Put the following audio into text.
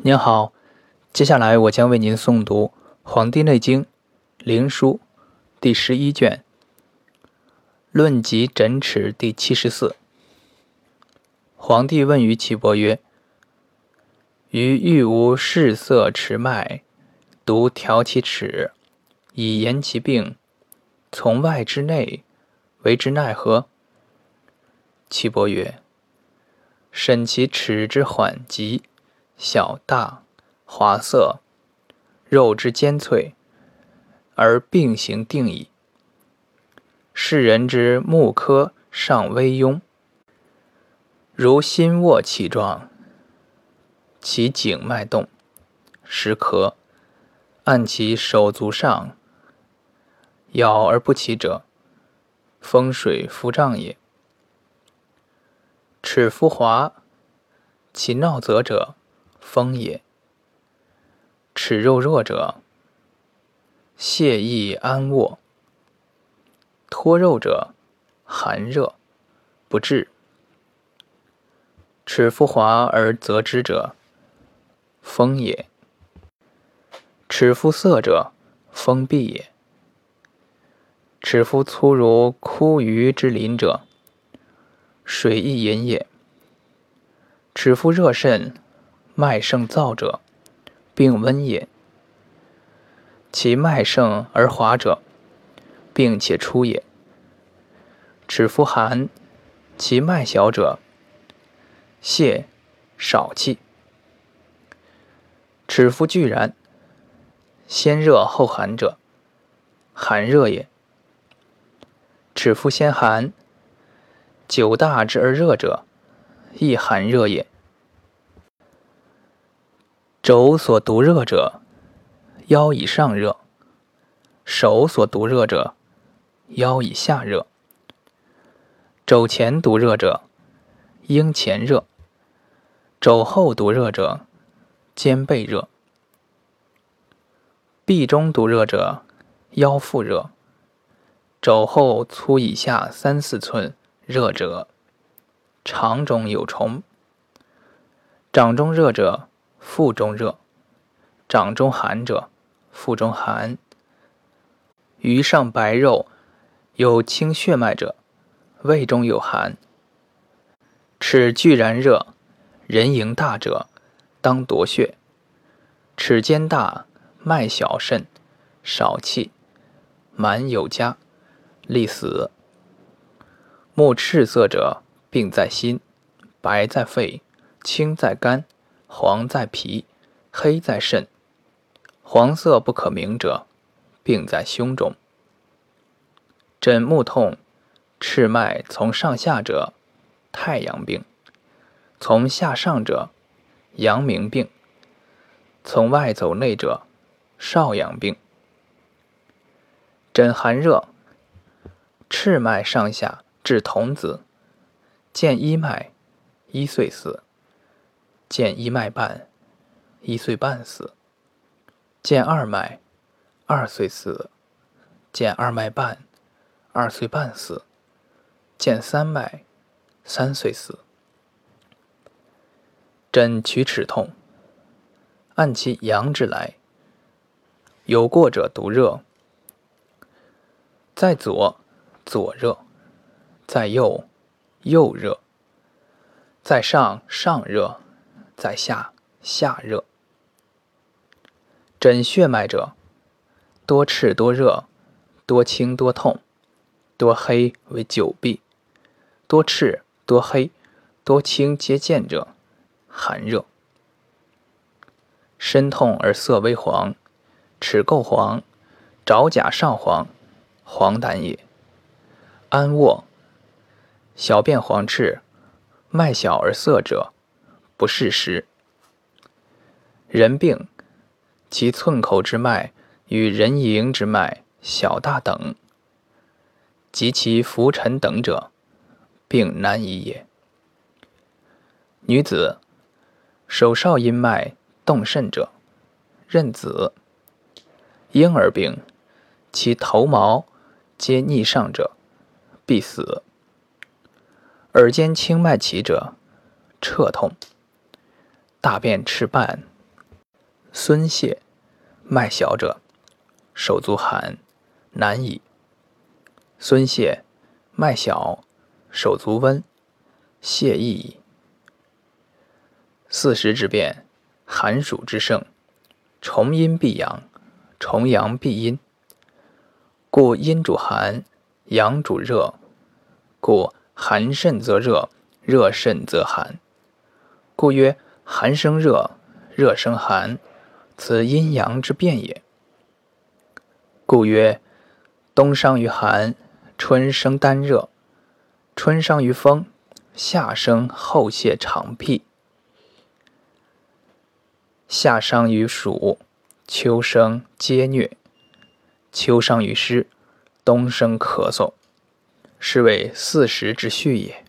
您好，接下来我将为您诵读《黄帝内经·灵枢》第十一卷《论及诊尺》第七十四。皇帝问于岐伯曰：“余欲无视色齿脉，独调其尺，以言其病，从外之内，为之奈何？”岐伯曰：“审其尺之缓急。”小大滑色，肉之坚脆，而病形定矣。世人之目科尚微庸，如心卧起状，其颈脉动，时咳，按其手足上，咬而不起者，风水腹胀也。齿肤滑，其闹则者。风也。齿肉弱者，泄易安卧；脱肉者，寒热不治。齿肤滑而则之者，风也；齿肤涩者，风闭也；齿肤粗如枯鱼之鳞者，水亦饮也；齿肤热甚。脉盛燥者，病温也；其脉盛而滑者，病且出也。齿肤寒，其脉小者，泄少气。齿肤俱然，先热后寒者，寒热也。齿肤先寒，久大之而热者，亦寒热也。肘所毒热者，腰以上热；手所毒热者，腰以下热。肘前毒热者，应前热；肘后毒热者，肩背热。臂中毒热者，腰腹热；肘后粗以下三四寸热者，肠中有虫。掌中热者。腹中热，掌中寒者，腹中寒。余上白肉，有清血脉者，胃中有寒。齿俱然热，人盈大者，当夺血。齿间大，脉小甚，少气，满有加，利死。目赤色者，病在心，白在肺，青在肝。黄在脾，黑在肾。黄色不可明者，病在胸中。诊目痛，赤脉从上下者，太阳病；从下上者，阳明病；从外走内者，少阳病。诊寒热，赤脉上下至童子，见一脉，一岁死。见一脉半，一岁半死；见二脉，二岁死；见二脉半，二岁半死；见三脉，三岁死。诊取齿痛，按其阳之来。有过者独热，在左左热，在右右热，在上上热。在下下热，诊血脉者，多赤多热，多清多痛，多黑为久闭，多赤多黑多清皆见者，寒热。身痛而色微黄，齿垢黄，爪甲上黄，黄疸也。安卧，小便黄赤，脉小而涩者。不适时。人病，其寸口之脉与人迎之脉小大等，及其浮沉等者，病难医也。女子，手少阴脉动甚者，任子。婴儿病，其头毛皆逆上者，必死。耳尖清脉起者，彻痛。大便赤半，孙泄，脉小者，手足寒，难以。孙泄，脉小，手足温，泄易矣。四时之变，寒暑之盛，重阴必阳，重阳必阴。故阴主寒，阳主热，故寒甚则热，热甚则寒。故曰寒生热，热生寒，此阴阳之变也。故曰冬伤于寒，春生丹热；春伤于风，夏生后泄肠痹。夏伤于暑，秋生皆疟；秋伤于湿，冬生咳嗽。是谓四时之序也。